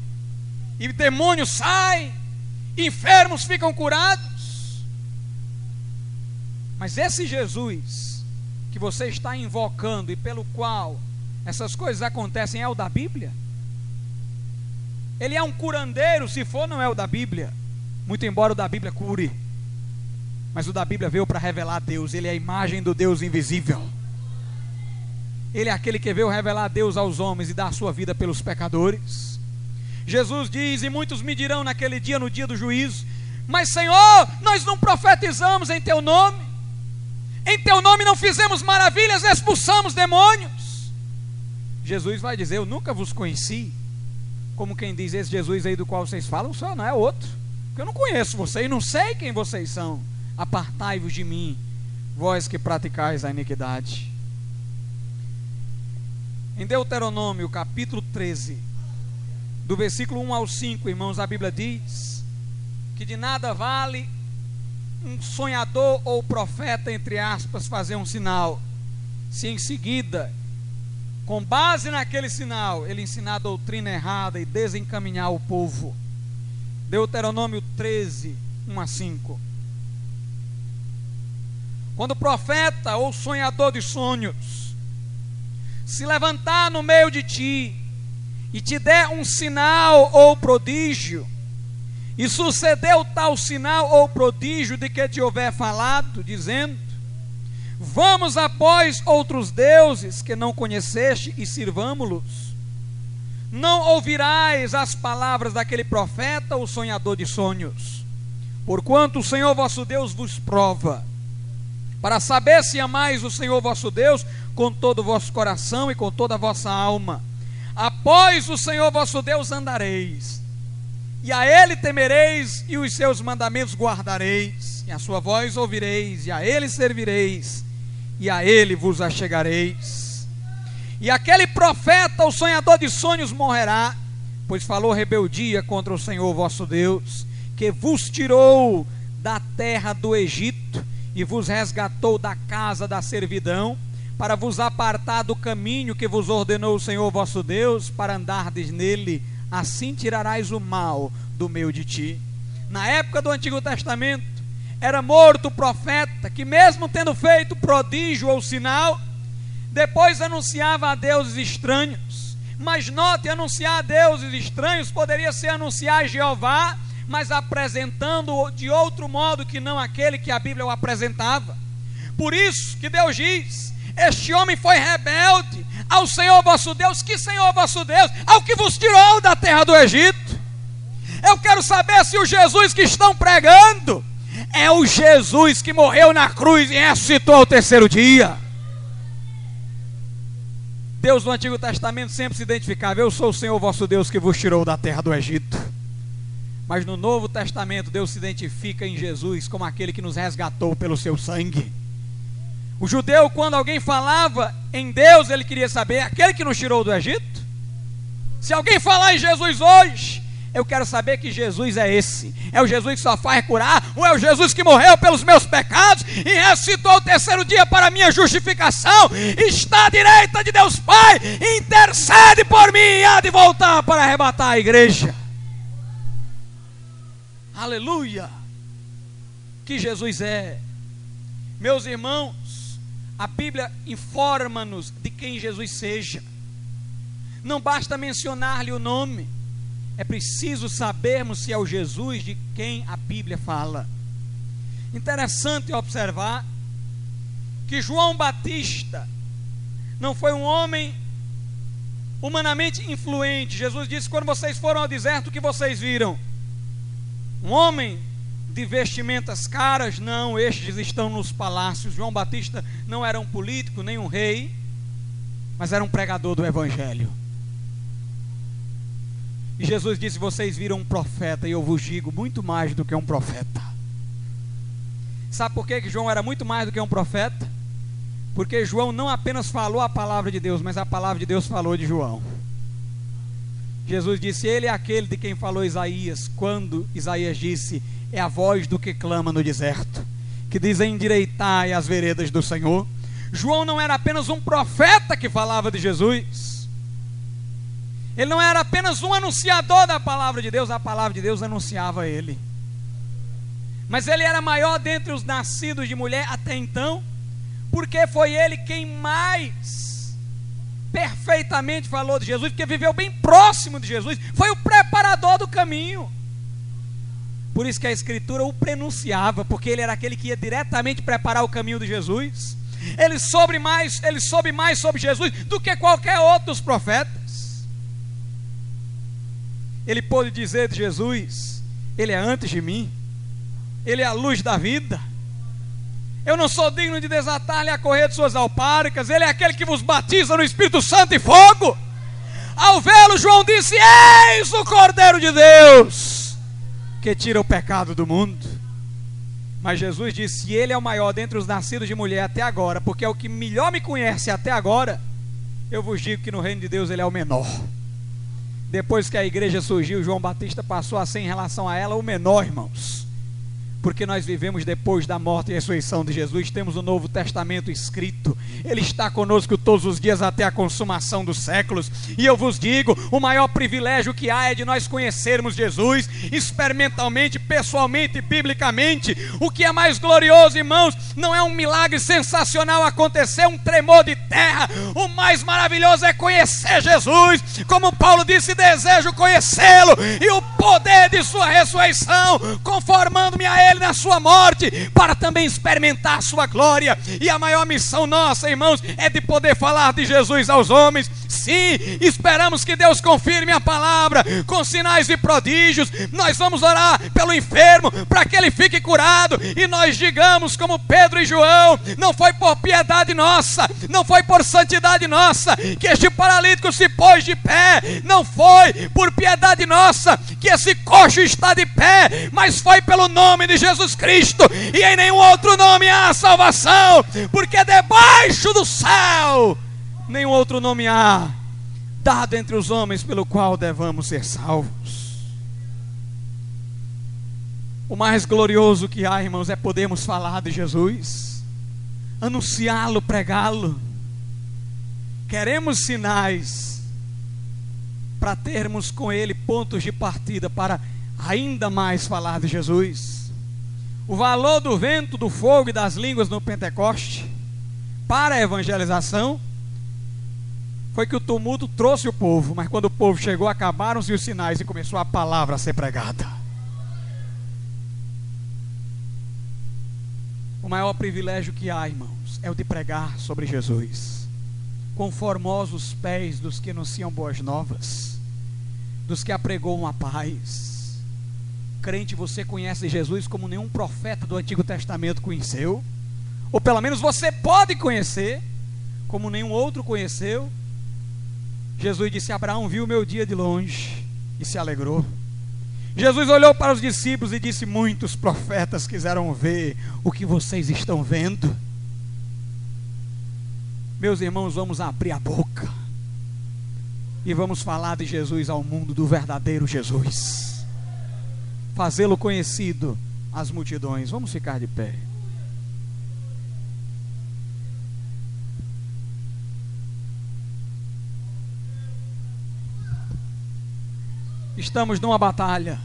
e demônios saem, enfermos ficam curados. Mas esse Jesus que você está invocando e pelo qual essas coisas acontecem é o da Bíblia? Ele é um curandeiro, se for, não é o da Bíblia. Muito embora o da Bíblia cure. Mas o da Bíblia veio para revelar Deus, ele é a imagem do Deus invisível. Ele é aquele que veio revelar Deus aos homens e dar a sua vida pelos pecadores. Jesus diz: E muitos me dirão naquele dia, no dia do juízo: Mas Senhor, nós não profetizamos em Teu nome, em Teu nome não fizemos maravilhas, expulsamos demônios. Jesus vai dizer: Eu nunca vos conheci. Como quem diz: Esse Jesus aí do qual vocês falam, só não é outro. Porque eu não conheço vocês, não sei quem vocês são. Apartai-vos de mim, vós que praticais a iniquidade. Em Deuteronômio, capítulo 13, do versículo 1 ao 5, irmãos, a Bíblia diz que de nada vale um sonhador ou profeta, entre aspas, fazer um sinal, se em seguida, com base naquele sinal, ele ensinar a doutrina errada e desencaminhar o povo. Deuteronômio 13, 1 a 5. Quando o profeta ou sonhador de sonhos se levantar no meio de ti e te der um sinal ou prodígio, e sucedeu tal sinal ou prodígio de que te houver falado, dizendo: Vamos após outros deuses que não conheceste e sirvamo-los. Não ouvirás as palavras daquele profeta ou sonhador de sonhos, porquanto o Senhor vosso Deus vos prova para saber se amais o Senhor vosso Deus com todo o vosso coração e com toda a vossa alma. Após o Senhor vosso Deus andareis, e a ele temereis, e os seus mandamentos guardareis, e a sua voz ouvireis, e a ele servireis, e a ele vos achegareis. E aquele profeta, o sonhador de sonhos, morrerá, pois falou rebeldia contra o Senhor vosso Deus, que vos tirou da terra do Egito e vos resgatou da casa da servidão, para vos apartar do caminho que vos ordenou o Senhor vosso Deus, para andardes nele assim tirarás o mal do meio de ti. Na época do Antigo Testamento, era morto o profeta que, mesmo tendo feito prodígio ou sinal, depois anunciava a deuses estranhos. Mas note, anunciar a deuses estranhos poderia ser anunciar a Jeová, mas apresentando de outro modo que não aquele que a Bíblia o apresentava. Por isso que Deus diz: Este homem foi rebelde, ao Senhor vosso Deus. Que Senhor vosso Deus? Ao que vos tirou da terra do Egito. Eu quero saber se o Jesus que estão pregando é o Jesus que morreu na cruz e ressuscitou ao terceiro dia. Deus no Antigo Testamento sempre se identificava: Eu sou o Senhor vosso Deus que vos tirou da terra do Egito. Mas no Novo Testamento, Deus se identifica em Jesus como aquele que nos resgatou pelo seu sangue. O judeu, quando alguém falava em Deus, ele queria saber: aquele que nos tirou do Egito? Se alguém falar em Jesus hoje, eu quero saber que Jesus é esse. É o Jesus que só faz curar, ou é o Jesus que morreu pelos meus pecados e ressuscitou o terceiro dia para a minha justificação, está à direita de Deus Pai, intercede por mim e há de voltar para arrebatar a igreja. Aleluia! Que Jesus é. Meus irmãos, a Bíblia informa-nos de quem Jesus seja. Não basta mencionar-lhe o nome, é preciso sabermos se é o Jesus de quem a Bíblia fala. Interessante observar que João Batista não foi um homem humanamente influente. Jesus disse: quando vocês foram ao deserto, o que vocês viram? Um homem de vestimentas caras, não, estes estão nos palácios. João Batista não era um político, nem um rei, mas era um pregador do Evangelho. E Jesus disse: Vocês viram um profeta, e eu vos digo muito mais do que um profeta. Sabe por que, que João era muito mais do que um profeta? Porque João não apenas falou a palavra de Deus, mas a palavra de Deus falou de João. Jesus disse: Ele é aquele de quem falou Isaías, quando Isaías disse: é a voz do que clama no deserto, que diz: endireitai as veredas do Senhor. João não era apenas um profeta que falava de Jesus, ele não era apenas um anunciador da palavra de Deus, a palavra de Deus anunciava ele. Mas ele era maior dentre os nascidos de mulher até então, porque foi ele quem mais perfeitamente falou de Jesus, porque viveu bem próximo de Jesus, foi o preparador do caminho. Por isso que a Escritura o prenunciava, porque ele era aquele que ia diretamente preparar o caminho de Jesus. Ele soube mais, ele soube mais sobre Jesus do que qualquer outro dos profetas. Ele pôde dizer de Jesus: Ele é antes de mim, Ele é a luz da vida. Eu não sou digno de desatar-lhe a correr de suas alpáricas. Ele é aquele que vos batiza no Espírito Santo e fogo. Ao vê-lo, João disse: Eis o Cordeiro de Deus que tira o pecado do mundo. Mas Jesus disse: Ele é o maior dentre os nascidos de mulher até agora, porque é o que melhor me conhece até agora. Eu vos digo que no reino de Deus ele é o menor. Depois que a igreja surgiu, João Batista passou a ser, em relação a ela, o menor, irmãos porque nós vivemos depois da morte e ressurreição de Jesus, temos o Novo Testamento escrito, Ele está conosco todos os dias até a consumação dos séculos, e eu vos digo: o maior privilégio que há é de nós conhecermos Jesus experimentalmente, pessoalmente, biblicamente. O que é mais glorioso, irmãos, não é um milagre sensacional acontecer, um tremor de terra, o mais maravilhoso é conhecer Jesus, como Paulo disse: desejo conhecê-lo e o poder de Sua ressurreição, conformando-me a Ele ele na sua morte, para também experimentar a sua glória. E a maior missão nossa, irmãos, é de poder falar de Jesus aos homens. Sim, esperamos que Deus confirme a palavra com sinais e prodígios. Nós vamos orar pelo enfermo para que ele fique curado e nós digamos como Pedro e João, não foi por piedade nossa, não foi por santidade nossa que este paralítico se pôs de pé, não foi por piedade nossa que esse coxo está de pé, mas foi pelo nome de Jesus Cristo, e em nenhum outro nome há salvação, porque debaixo do céu nenhum outro nome há dado entre os homens pelo qual devamos ser salvos. O mais glorioso que há, irmãos, é podermos falar de Jesus, anunciá-lo, pregá-lo. Queremos sinais para termos com ele pontos de partida para ainda mais falar de Jesus. O valor do vento, do fogo e das línguas no Pentecoste para a evangelização foi que o tumulto trouxe o povo, mas quando o povo chegou, acabaram-se os sinais e começou a palavra a ser pregada. O maior privilégio que há, irmãos, é o de pregar sobre Jesus. Conformosos pés dos que anunciam boas novas, dos que apregoam a paz. Crente, você conhece Jesus como nenhum profeta do Antigo Testamento conheceu, ou pelo menos você pode conhecer, como nenhum outro conheceu. Jesus disse: Abraão viu o meu dia de longe e se alegrou. Jesus olhou para os discípulos e disse: Muitos profetas quiseram ver o que vocês estão vendo. Meus irmãos, vamos abrir a boca e vamos falar de Jesus ao mundo, do verdadeiro Jesus, fazê-lo conhecido às multidões. Vamos ficar de pé. Estamos numa batalha.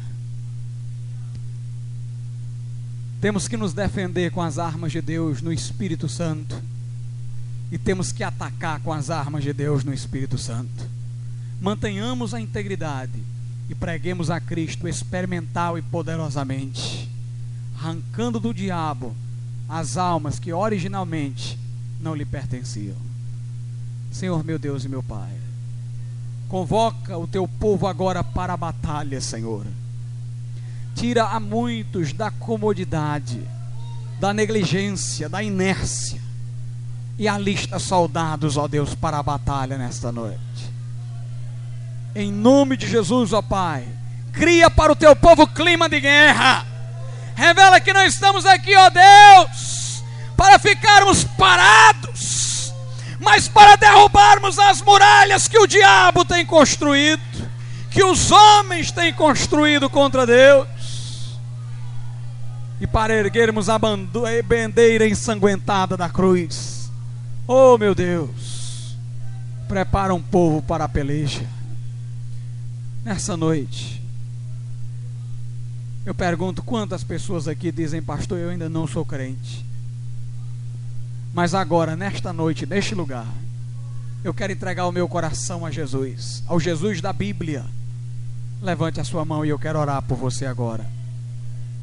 Temos que nos defender com as armas de Deus no Espírito Santo. E temos que atacar com as armas de Deus no Espírito Santo. Mantenhamos a integridade e preguemos a Cristo experimental e poderosamente, arrancando do diabo as almas que originalmente não lhe pertenciam. Senhor meu Deus e meu Pai, Convoca o teu povo agora para a batalha, Senhor. Tira a muitos da comodidade, da negligência, da inércia. E alista soldados, ó Deus, para a batalha nesta noite. Em nome de Jesus, ó Pai. Cria para o teu povo clima de guerra. Revela que não estamos aqui, ó Deus, para ficarmos parados mas para derrubarmos as muralhas que o diabo tem construído, que os homens têm construído contra Deus, e para erguermos a bandeira ensanguentada da cruz. Oh meu Deus, prepara um povo para a peleja. Nessa noite, eu pergunto quantas pessoas aqui dizem, pastor, eu ainda não sou crente. Mas agora, nesta noite, neste lugar, eu quero entregar o meu coração a Jesus, ao Jesus da Bíblia. Levante a sua mão e eu quero orar por você agora.